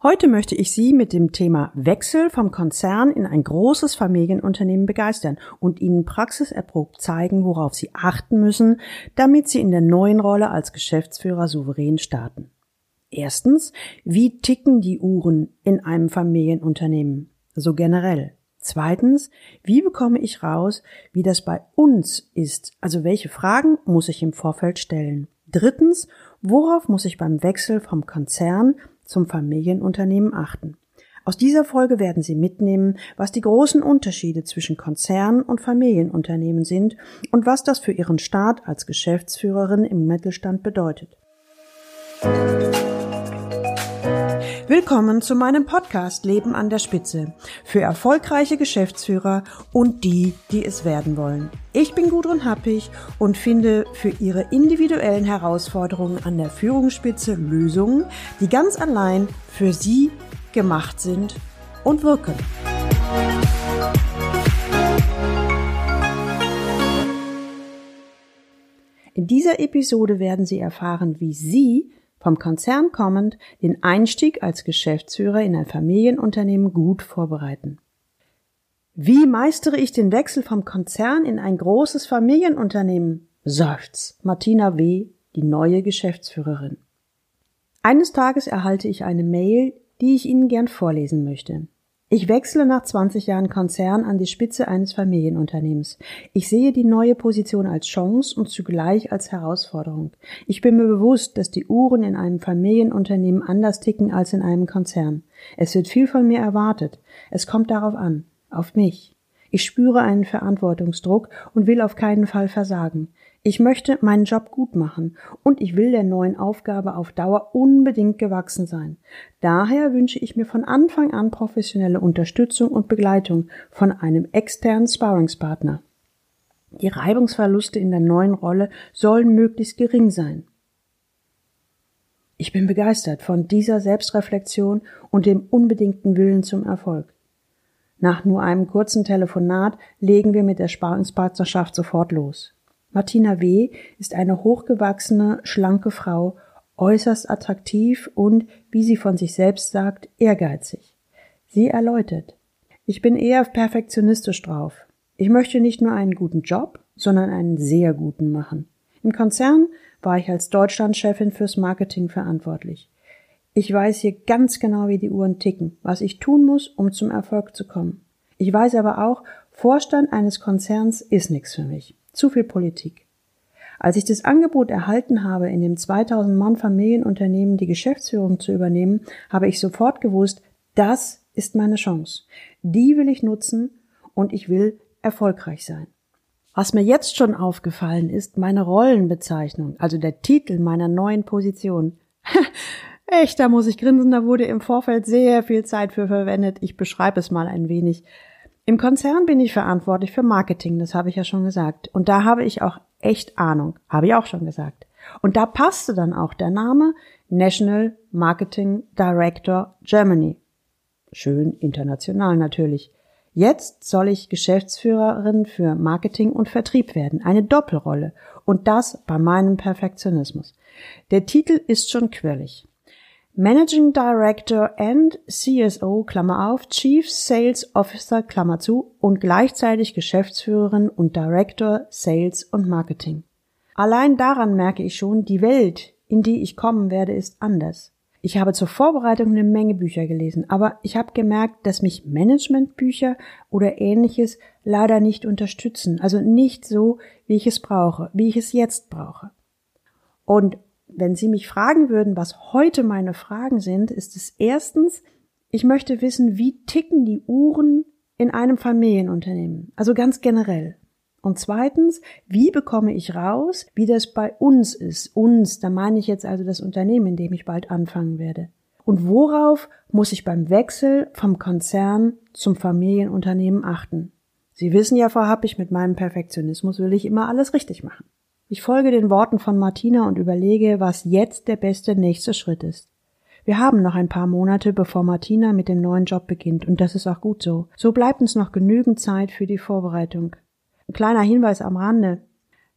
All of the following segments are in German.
Heute möchte ich Sie mit dem Thema Wechsel vom Konzern in ein großes Familienunternehmen begeistern und Ihnen praxiserprobt zeigen, worauf Sie achten müssen, damit Sie in der neuen Rolle als Geschäftsführer souverän starten. Erstens, wie ticken die Uhren in einem Familienunternehmen? So generell. Zweitens, wie bekomme ich raus, wie das bei uns ist? Also welche Fragen muss ich im Vorfeld stellen? Drittens, worauf muss ich beim Wechsel vom Konzern zum Familienunternehmen achten. Aus dieser Folge werden Sie mitnehmen, was die großen Unterschiede zwischen Konzern und Familienunternehmen sind und was das für Ihren Start als Geschäftsführerin im Mittelstand bedeutet. Willkommen zu meinem Podcast Leben an der Spitze für erfolgreiche Geschäftsführer und die, die es werden wollen. Ich bin Gudrun Happig und finde für Ihre individuellen Herausforderungen an der Führungsspitze Lösungen, die ganz allein für Sie gemacht sind und wirken. In dieser Episode werden Sie erfahren, wie Sie vom Konzern kommend den Einstieg als Geschäftsführer in ein Familienunternehmen gut vorbereiten. Wie meistere ich den Wechsel vom Konzern in ein großes Familienunternehmen? seufzt Martina W., die neue Geschäftsführerin. Eines Tages erhalte ich eine Mail, die ich Ihnen gern vorlesen möchte. Ich wechsle nach 20 Jahren Konzern an die Spitze eines Familienunternehmens. Ich sehe die neue Position als Chance und zugleich als Herausforderung. Ich bin mir bewusst, dass die Uhren in einem Familienunternehmen anders ticken als in einem Konzern. Es wird viel von mir erwartet. Es kommt darauf an. Auf mich. Ich spüre einen Verantwortungsdruck und will auf keinen Fall versagen. Ich möchte meinen Job gut machen und ich will der neuen Aufgabe auf Dauer unbedingt gewachsen sein. Daher wünsche ich mir von Anfang an professionelle Unterstützung und Begleitung von einem externen Sparringspartner. Die Reibungsverluste in der neuen Rolle sollen möglichst gering sein. Ich bin begeistert von dieser Selbstreflexion und dem unbedingten Willen zum Erfolg. Nach nur einem kurzen Telefonat legen wir mit der Sparringspartnerschaft sofort los. Martina W. ist eine hochgewachsene, schlanke Frau, äußerst attraktiv und, wie sie von sich selbst sagt, ehrgeizig. Sie erläutert. Ich bin eher perfektionistisch drauf. Ich möchte nicht nur einen guten Job, sondern einen sehr guten machen. Im Konzern war ich als Deutschlandchefin fürs Marketing verantwortlich. Ich weiß hier ganz genau, wie die Uhren ticken, was ich tun muss, um zum Erfolg zu kommen. Ich weiß aber auch, Vorstand eines Konzerns ist nichts für mich. Zu viel Politik. Als ich das Angebot erhalten habe, in dem 2000 Mann Familienunternehmen die Geschäftsführung zu übernehmen, habe ich sofort gewusst, das ist meine Chance. Die will ich nutzen und ich will erfolgreich sein. Was mir jetzt schon aufgefallen ist, meine Rollenbezeichnung, also der Titel meiner neuen Position. Echt, da muss ich grinsen, da wurde im Vorfeld sehr viel Zeit für verwendet. Ich beschreibe es mal ein wenig. Im Konzern bin ich verantwortlich für Marketing, das habe ich ja schon gesagt. Und da habe ich auch echt Ahnung, habe ich auch schon gesagt. Und da passte dann auch der Name National Marketing Director Germany. Schön international natürlich. Jetzt soll ich Geschäftsführerin für Marketing und Vertrieb werden, eine Doppelrolle. Und das bei meinem Perfektionismus. Der Titel ist schon quirlig. Managing Director and CSO, Klammer auf, Chief Sales Officer, Klammer zu, und gleichzeitig Geschäftsführerin und Director Sales und Marketing. Allein daran merke ich schon, die Welt, in die ich kommen werde, ist anders. Ich habe zur Vorbereitung eine Menge Bücher gelesen, aber ich habe gemerkt, dass mich Managementbücher oder ähnliches leider nicht unterstützen, also nicht so, wie ich es brauche, wie ich es jetzt brauche. Und wenn Sie mich fragen würden, was heute meine Fragen sind, ist es erstens, ich möchte wissen, wie ticken die Uhren in einem Familienunternehmen, also ganz generell. Und zweitens, wie bekomme ich raus, wie das bei uns ist? Uns, da meine ich jetzt also das Unternehmen, in dem ich bald anfangen werde. Und worauf muss ich beim Wechsel vom Konzern zum Familienunternehmen achten? Sie wissen ja vorab, ich mit meinem Perfektionismus will ich immer alles richtig machen. Ich folge den Worten von Martina und überlege, was jetzt der beste nächste Schritt ist. Wir haben noch ein paar Monate, bevor Martina mit dem neuen Job beginnt, und das ist auch gut so. So bleibt uns noch genügend Zeit für die Vorbereitung. Ein kleiner Hinweis am Rande.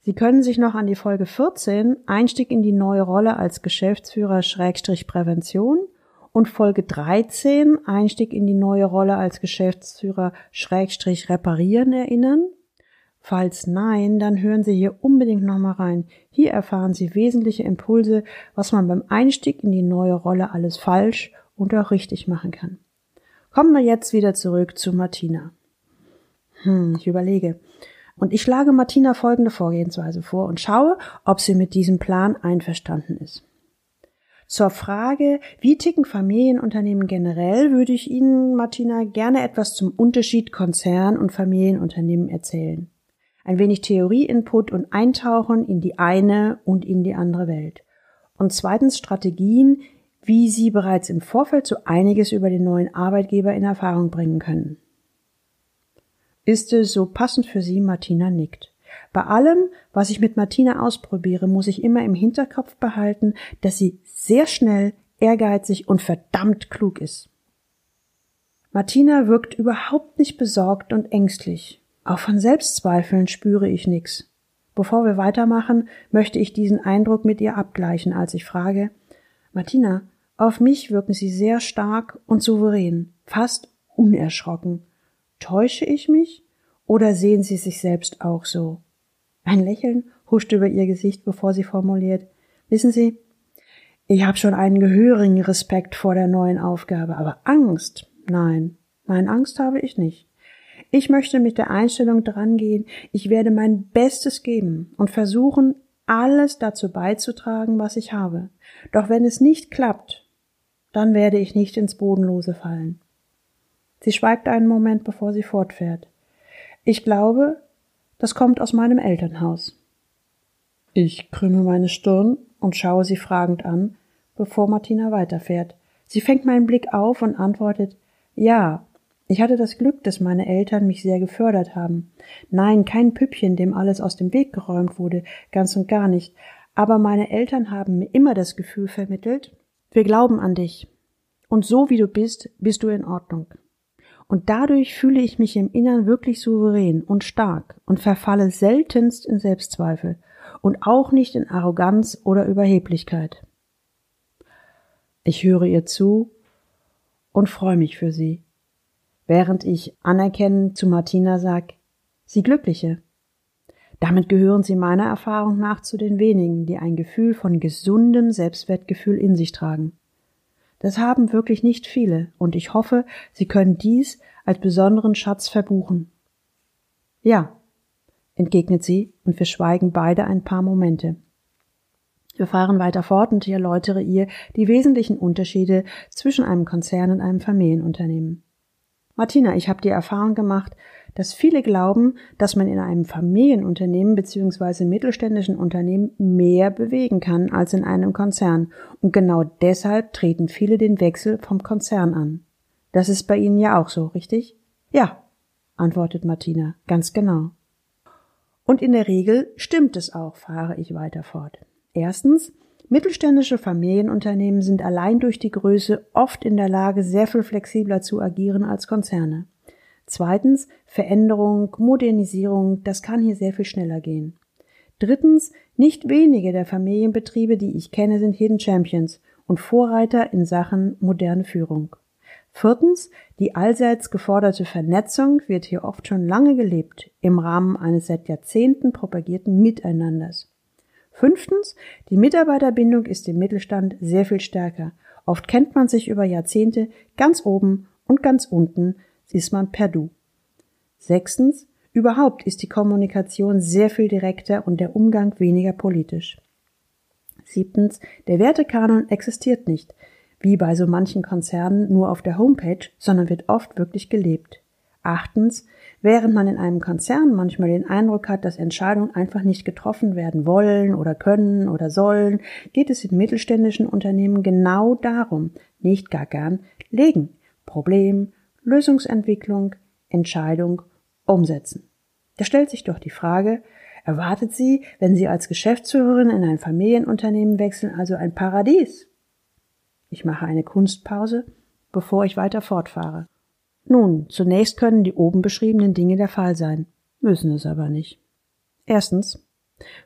Sie können sich noch an die Folge 14 Einstieg in die neue Rolle als Geschäftsführer Schrägstrich Prävention und Folge 13 Einstieg in die neue Rolle als Geschäftsführer Schrägstrich reparieren erinnern? Falls nein, dann hören Sie hier unbedingt nochmal rein. Hier erfahren Sie wesentliche Impulse, was man beim Einstieg in die neue Rolle alles falsch und auch richtig machen kann. Kommen wir jetzt wieder zurück zu Martina. Hm, ich überlege. Und ich schlage Martina folgende Vorgehensweise vor und schaue, ob sie mit diesem Plan einverstanden ist. Zur Frage, wie ticken Familienunternehmen generell, würde ich Ihnen, Martina, gerne etwas zum Unterschied Konzern und Familienunternehmen erzählen. Ein wenig Theorie-Input und Eintauchen in die eine und in die andere Welt. Und zweitens Strategien, wie Sie bereits im Vorfeld so einiges über den neuen Arbeitgeber in Erfahrung bringen können. Ist es so passend für Sie, Martina nickt. Bei allem, was ich mit Martina ausprobiere, muss ich immer im Hinterkopf behalten, dass sie sehr schnell, ehrgeizig und verdammt klug ist. Martina wirkt überhaupt nicht besorgt und ängstlich. Auch von Selbstzweifeln spüre ich nix. Bevor wir weitermachen, möchte ich diesen Eindruck mit ihr abgleichen, als ich frage, Martina, auf mich wirken Sie sehr stark und souverän, fast unerschrocken. Täusche ich mich? Oder sehen Sie sich selbst auch so? Ein Lächeln huscht über ihr Gesicht, bevor sie formuliert. Wissen Sie, ich habe schon einen gehörigen Respekt vor der neuen Aufgabe, aber Angst, nein, nein, Angst habe ich nicht. Ich möchte mit der Einstellung drangehen, ich werde mein Bestes geben und versuchen, alles dazu beizutragen, was ich habe. Doch wenn es nicht klappt, dann werde ich nicht ins Bodenlose fallen. Sie schweigt einen Moment, bevor sie fortfährt. Ich glaube, das kommt aus meinem Elternhaus. Ich krümme meine Stirn und schaue sie fragend an, bevor Martina weiterfährt. Sie fängt meinen Blick auf und antwortet Ja, ich hatte das Glück, dass meine Eltern mich sehr gefördert haben. Nein, kein Püppchen, dem alles aus dem Weg geräumt wurde, ganz und gar nicht. Aber meine Eltern haben mir immer das Gefühl vermittelt, wir glauben an dich. Und so wie du bist, bist du in Ordnung. Und dadurch fühle ich mich im Innern wirklich souverän und stark und verfalle seltenst in Selbstzweifel und auch nicht in Arroganz oder Überheblichkeit. Ich höre ihr zu und freue mich für sie, während ich anerkennend zu Martina sag, sie Glückliche. Damit gehören sie meiner Erfahrung nach zu den wenigen, die ein Gefühl von gesundem Selbstwertgefühl in sich tragen. Das haben wirklich nicht viele, und ich hoffe, Sie können dies als besonderen Schatz verbuchen. Ja, entgegnet sie, und wir schweigen beide ein paar Momente. Wir fahren weiter fort und ich erläutere ihr die wesentlichen Unterschiede zwischen einem Konzern und einem Familienunternehmen. Martina, ich habe die Erfahrung gemacht, dass viele glauben, dass man in einem Familienunternehmen bzw. mittelständischen Unternehmen mehr bewegen kann als in einem Konzern. Und genau deshalb treten viele den Wechsel vom Konzern an. Das ist bei Ihnen ja auch so, richtig? Ja, antwortet Martina, ganz genau. Und in der Regel stimmt es auch, fahre ich weiter fort. Erstens, mittelständische Familienunternehmen sind allein durch die Größe oft in der Lage, sehr viel flexibler zu agieren als Konzerne. Zweitens, Veränderung, Modernisierung, das kann hier sehr viel schneller gehen. Drittens, nicht wenige der Familienbetriebe, die ich kenne, sind Hidden Champions und Vorreiter in Sachen moderne Führung. Viertens, die allseits geforderte Vernetzung wird hier oft schon lange gelebt im Rahmen eines seit Jahrzehnten propagierten Miteinanders. Fünftens, die Mitarbeiterbindung ist im Mittelstand sehr viel stärker. Oft kennt man sich über Jahrzehnte ganz oben und ganz unten ist man per Du. Sechstens, überhaupt ist die Kommunikation sehr viel direkter und der Umgang weniger politisch. Siebtens, der Wertekanon existiert nicht, wie bei so manchen Konzernen nur auf der Homepage, sondern wird oft wirklich gelebt. Achtens, während man in einem Konzern manchmal den Eindruck hat, dass Entscheidungen einfach nicht getroffen werden wollen oder können oder sollen, geht es in mittelständischen Unternehmen genau darum, nicht gar gern, legen, Problem, Lösungsentwicklung, Entscheidung, Umsetzen. Da stellt sich doch die Frage, erwartet Sie, wenn Sie als Geschäftsführerin in ein Familienunternehmen wechseln, also ein Paradies? Ich mache eine Kunstpause, bevor ich weiter fortfahre. Nun, zunächst können die oben beschriebenen Dinge der Fall sein, müssen es aber nicht. Erstens,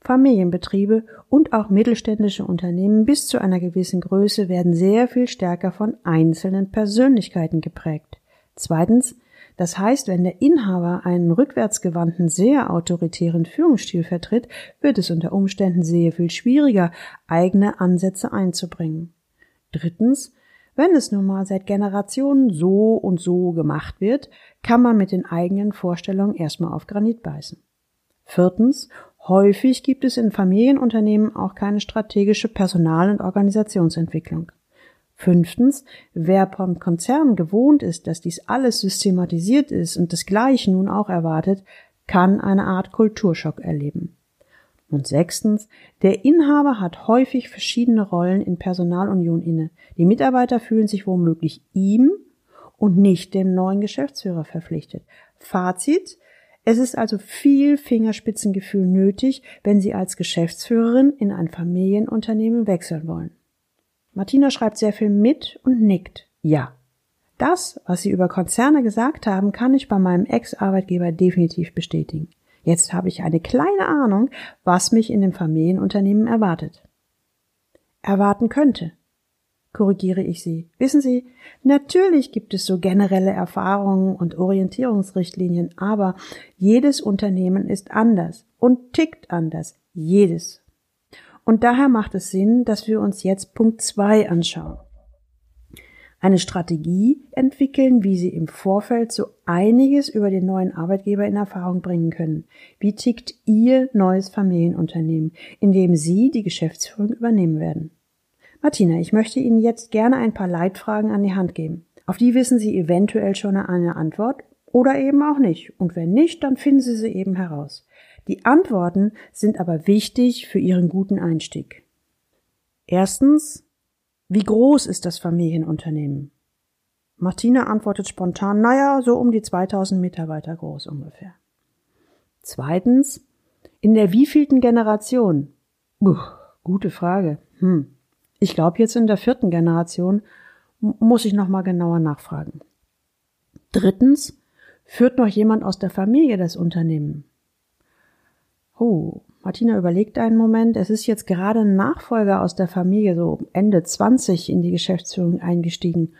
Familienbetriebe und auch mittelständische Unternehmen bis zu einer gewissen Größe werden sehr viel stärker von einzelnen Persönlichkeiten geprägt. Zweitens, das heißt, wenn der Inhaber einen rückwärtsgewandten, sehr autoritären Führungsstil vertritt, wird es unter Umständen sehr viel schwieriger, eigene Ansätze einzubringen. Drittens, wenn es nun mal seit Generationen so und so gemacht wird, kann man mit den eigenen Vorstellungen erstmal auf Granit beißen. Viertens, häufig gibt es in Familienunternehmen auch keine strategische Personal- und Organisationsentwicklung. Fünftens, wer vom Konzern gewohnt ist, dass dies alles systematisiert ist und das Gleiche nun auch erwartet, kann eine Art Kulturschock erleben. Und sechstens, der Inhaber hat häufig verschiedene Rollen in Personalunion inne. Die Mitarbeiter fühlen sich womöglich ihm und nicht dem neuen Geschäftsführer verpflichtet. Fazit, es ist also viel Fingerspitzengefühl nötig, wenn Sie als Geschäftsführerin in ein Familienunternehmen wechseln wollen. Martina schreibt sehr viel mit und nickt. Ja. Das, was Sie über Konzerne gesagt haben, kann ich bei meinem Ex-Arbeitgeber definitiv bestätigen. Jetzt habe ich eine kleine Ahnung, was mich in dem Familienunternehmen erwartet. Erwarten könnte. Korrigiere ich Sie. Wissen Sie, natürlich gibt es so generelle Erfahrungen und Orientierungsrichtlinien, aber jedes Unternehmen ist anders und tickt anders. Jedes. Und daher macht es Sinn, dass wir uns jetzt Punkt 2 anschauen eine Strategie entwickeln, wie sie im Vorfeld so einiges über den neuen Arbeitgeber in Erfahrung bringen können. Wie tickt Ihr neues Familienunternehmen, in dem Sie die Geschäftsführung übernehmen werden? Martina, ich möchte Ihnen jetzt gerne ein paar Leitfragen an die Hand geben. Auf die wissen Sie eventuell schon eine Antwort oder eben auch nicht. Und wenn nicht, dann finden Sie sie eben heraus. Die Antworten sind aber wichtig für Ihren guten Einstieg. Erstens, wie groß ist das Familienunternehmen? Martina antwortet spontan, naja, so um die 2000 Mitarbeiter groß ungefähr. Zweitens, in der wievielten Generation? Puh, gute Frage. Hm. Ich glaube jetzt in der vierten Generation muss ich noch mal genauer nachfragen. Drittens, führt noch jemand aus der Familie das Unternehmen? Oh, Martina überlegt einen Moment. Es ist jetzt gerade ein Nachfolger aus der Familie, so Ende 20 in die Geschäftsführung eingestiegen.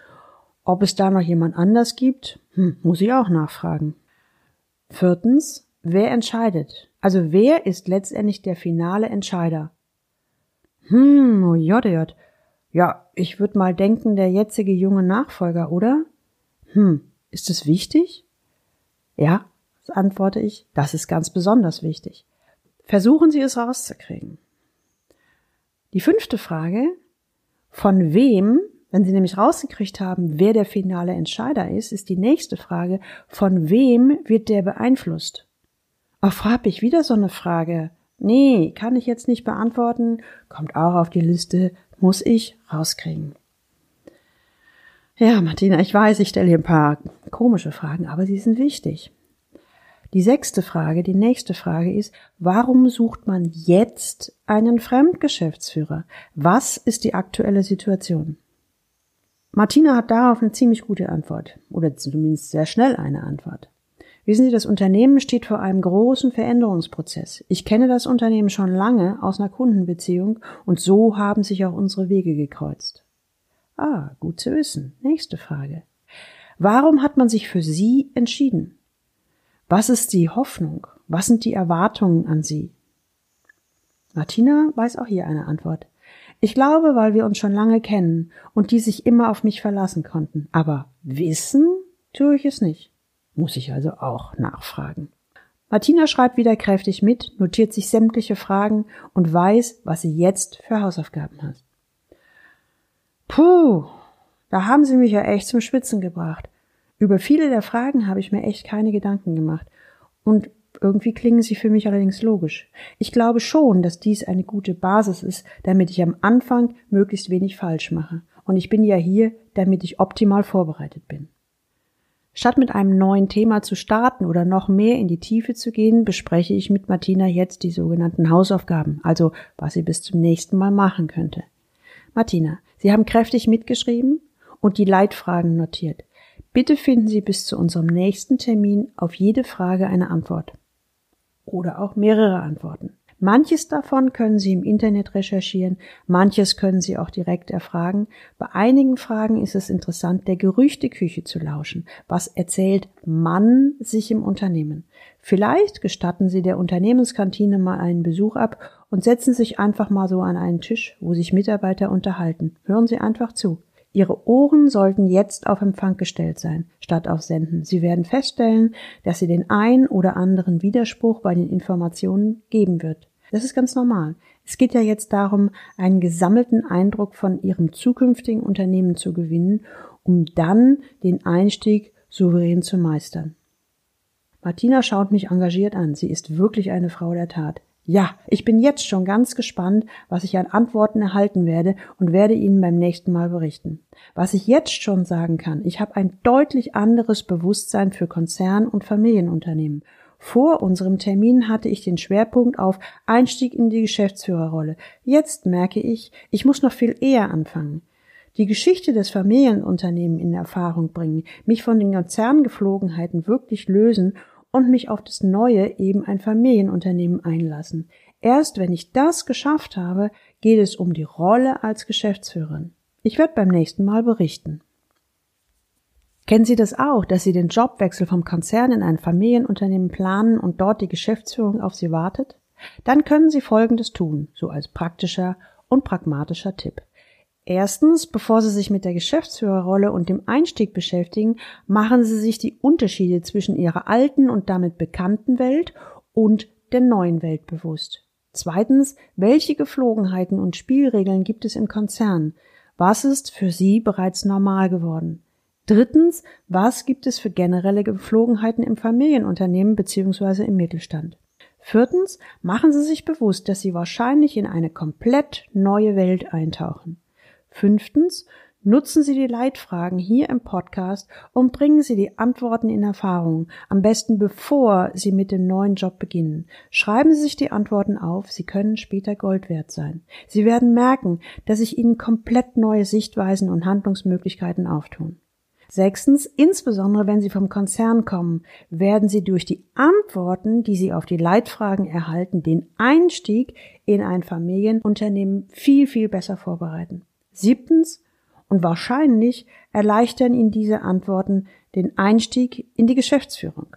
Ob es da noch jemand anders gibt, hm, muss ich auch nachfragen. Viertens, wer entscheidet? Also wer ist letztendlich der finale Entscheider? Hm, oh JJ. Ja, ich würde mal denken, der jetzige junge Nachfolger, oder? Hm, ist es wichtig? Ja, antworte ich, das ist ganz besonders wichtig. Versuchen Sie es rauszukriegen. Die fünfte Frage, von wem, wenn Sie nämlich rausgekriegt haben, wer der finale Entscheider ist, ist die nächste Frage, von wem wird der beeinflusst? Ach, hab ich wieder so eine Frage. Nee, kann ich jetzt nicht beantworten, kommt auch auf die Liste, muss ich rauskriegen. Ja, Martina, ich weiß, ich stelle hier ein paar komische Fragen, aber sie sind wichtig. Die sechste Frage, die nächste Frage ist, warum sucht man jetzt einen Fremdgeschäftsführer? Was ist die aktuelle Situation? Martina hat darauf eine ziemlich gute Antwort oder zumindest sehr schnell eine Antwort. Wissen Sie, das Unternehmen steht vor einem großen Veränderungsprozess. Ich kenne das Unternehmen schon lange aus einer Kundenbeziehung und so haben sich auch unsere Wege gekreuzt. Ah, gut zu wissen. Nächste Frage. Warum hat man sich für Sie entschieden? Was ist die Hoffnung? Was sind die Erwartungen an sie? Martina weiß auch hier eine Antwort. Ich glaube, weil wir uns schon lange kennen und die sich immer auf mich verlassen konnten. Aber wissen tue ich es nicht. Muss ich also auch nachfragen. Martina schreibt wieder kräftig mit, notiert sich sämtliche Fragen und weiß, was sie jetzt für Hausaufgaben hat. Puh, da haben sie mich ja echt zum Schwitzen gebracht. Über viele der Fragen habe ich mir echt keine Gedanken gemacht. Und irgendwie klingen sie für mich allerdings logisch. Ich glaube schon, dass dies eine gute Basis ist, damit ich am Anfang möglichst wenig falsch mache. Und ich bin ja hier, damit ich optimal vorbereitet bin. Statt mit einem neuen Thema zu starten oder noch mehr in die Tiefe zu gehen, bespreche ich mit Martina jetzt die sogenannten Hausaufgaben, also was sie bis zum nächsten Mal machen könnte. Martina, Sie haben kräftig mitgeschrieben und die Leitfragen notiert. Bitte finden Sie bis zu unserem nächsten Termin auf jede Frage eine Antwort. Oder auch mehrere Antworten. Manches davon können Sie im Internet recherchieren, manches können Sie auch direkt erfragen. Bei einigen Fragen ist es interessant, der Gerüchteküche zu lauschen. Was erzählt man sich im Unternehmen? Vielleicht gestatten Sie der Unternehmenskantine mal einen Besuch ab und setzen sich einfach mal so an einen Tisch, wo sich Mitarbeiter unterhalten. Hören Sie einfach zu. Ihre Ohren sollten jetzt auf Empfang gestellt sein, statt auf Senden. Sie werden feststellen, dass Sie den ein oder anderen Widerspruch bei den Informationen geben wird. Das ist ganz normal. Es geht ja jetzt darum, einen gesammelten Eindruck von Ihrem zukünftigen Unternehmen zu gewinnen, um dann den Einstieg souverän zu meistern. Martina schaut mich engagiert an. Sie ist wirklich eine Frau der Tat. Ja, ich bin jetzt schon ganz gespannt, was ich an Antworten erhalten werde und werde Ihnen beim nächsten Mal berichten. Was ich jetzt schon sagen kann, ich habe ein deutlich anderes Bewusstsein für Konzern- und Familienunternehmen. Vor unserem Termin hatte ich den Schwerpunkt auf Einstieg in die Geschäftsführerrolle. Jetzt merke ich, ich muss noch viel eher anfangen. Die Geschichte des Familienunternehmens in Erfahrung bringen, mich von den Konzerngeflogenheiten wirklich lösen und mich auf das Neue, eben ein Familienunternehmen einlassen. Erst wenn ich das geschafft habe, geht es um die Rolle als Geschäftsführerin. Ich werde beim nächsten Mal berichten. Kennen Sie das auch, dass Sie den Jobwechsel vom Konzern in ein Familienunternehmen planen und dort die Geschäftsführung auf Sie wartet? Dann können Sie Folgendes tun, so als praktischer und pragmatischer Tipp. Erstens, bevor Sie sich mit der Geschäftsführerrolle und dem Einstieg beschäftigen, machen Sie sich die Unterschiede zwischen Ihrer alten und damit bekannten Welt und der neuen Welt bewusst. Zweitens, welche Geflogenheiten und Spielregeln gibt es im Konzern? Was ist für Sie bereits normal geworden? Drittens, was gibt es für generelle Geflogenheiten im Familienunternehmen bzw. im Mittelstand? Viertens, machen Sie sich bewusst, dass Sie wahrscheinlich in eine komplett neue Welt eintauchen. Fünftens, nutzen Sie die Leitfragen hier im Podcast und bringen Sie die Antworten in Erfahrung, am besten bevor Sie mit dem neuen Job beginnen. Schreiben Sie sich die Antworten auf, sie können später Gold wert sein. Sie werden merken, dass sich Ihnen komplett neue Sichtweisen und Handlungsmöglichkeiten auftun. Sechstens, insbesondere wenn Sie vom Konzern kommen, werden Sie durch die Antworten, die Sie auf die Leitfragen erhalten, den Einstieg in ein Familienunternehmen viel, viel besser vorbereiten. Siebtens und wahrscheinlich erleichtern Ihnen diese Antworten den Einstieg in die Geschäftsführung.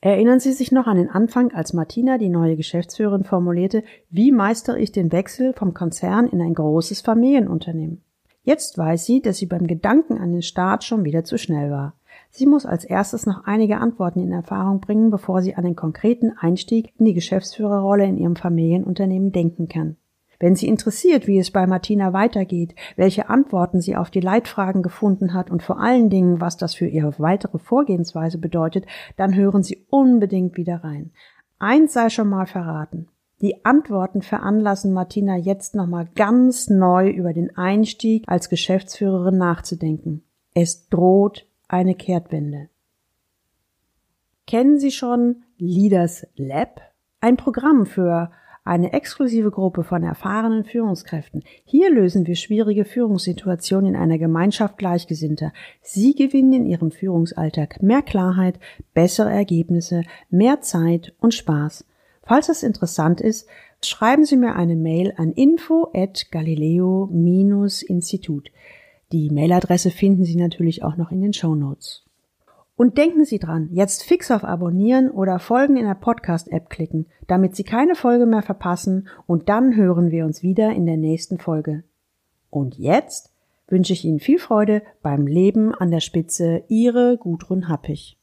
Erinnern Sie sich noch an den Anfang, als Martina, die neue Geschäftsführerin, formulierte, wie meistere ich den Wechsel vom Konzern in ein großes Familienunternehmen? Jetzt weiß sie, dass sie beim Gedanken an den Start schon wieder zu schnell war. Sie muss als erstes noch einige Antworten in Erfahrung bringen, bevor sie an den konkreten Einstieg in die Geschäftsführerrolle in ihrem Familienunternehmen denken kann. Wenn Sie interessiert, wie es bei Martina weitergeht, welche Antworten sie auf die Leitfragen gefunden hat und vor allen Dingen, was das für ihre weitere Vorgehensweise bedeutet, dann hören Sie unbedingt wieder rein. Eins sei schon mal verraten. Die Antworten veranlassen Martina jetzt nochmal ganz neu über den Einstieg als Geschäftsführerin nachzudenken. Es droht eine Kehrtwende. Kennen Sie schon Leaders Lab? Ein Programm für eine exklusive Gruppe von erfahrenen Führungskräften. Hier lösen wir schwierige Führungssituationen in einer Gemeinschaft Gleichgesinnter. Sie gewinnen in ihrem Führungsalltag mehr Klarheit, bessere Ergebnisse, mehr Zeit und Spaß. Falls es interessant ist, schreiben Sie mir eine Mail an info at galileo-institut. Die Mailadresse finden Sie natürlich auch noch in den Show Notes. Und denken Sie dran, jetzt fix auf Abonnieren oder Folgen in der Podcast-App klicken, damit Sie keine Folge mehr verpassen und dann hören wir uns wieder in der nächsten Folge. Und jetzt wünsche ich Ihnen viel Freude beim Leben an der Spitze. Ihre Gudrun. Musik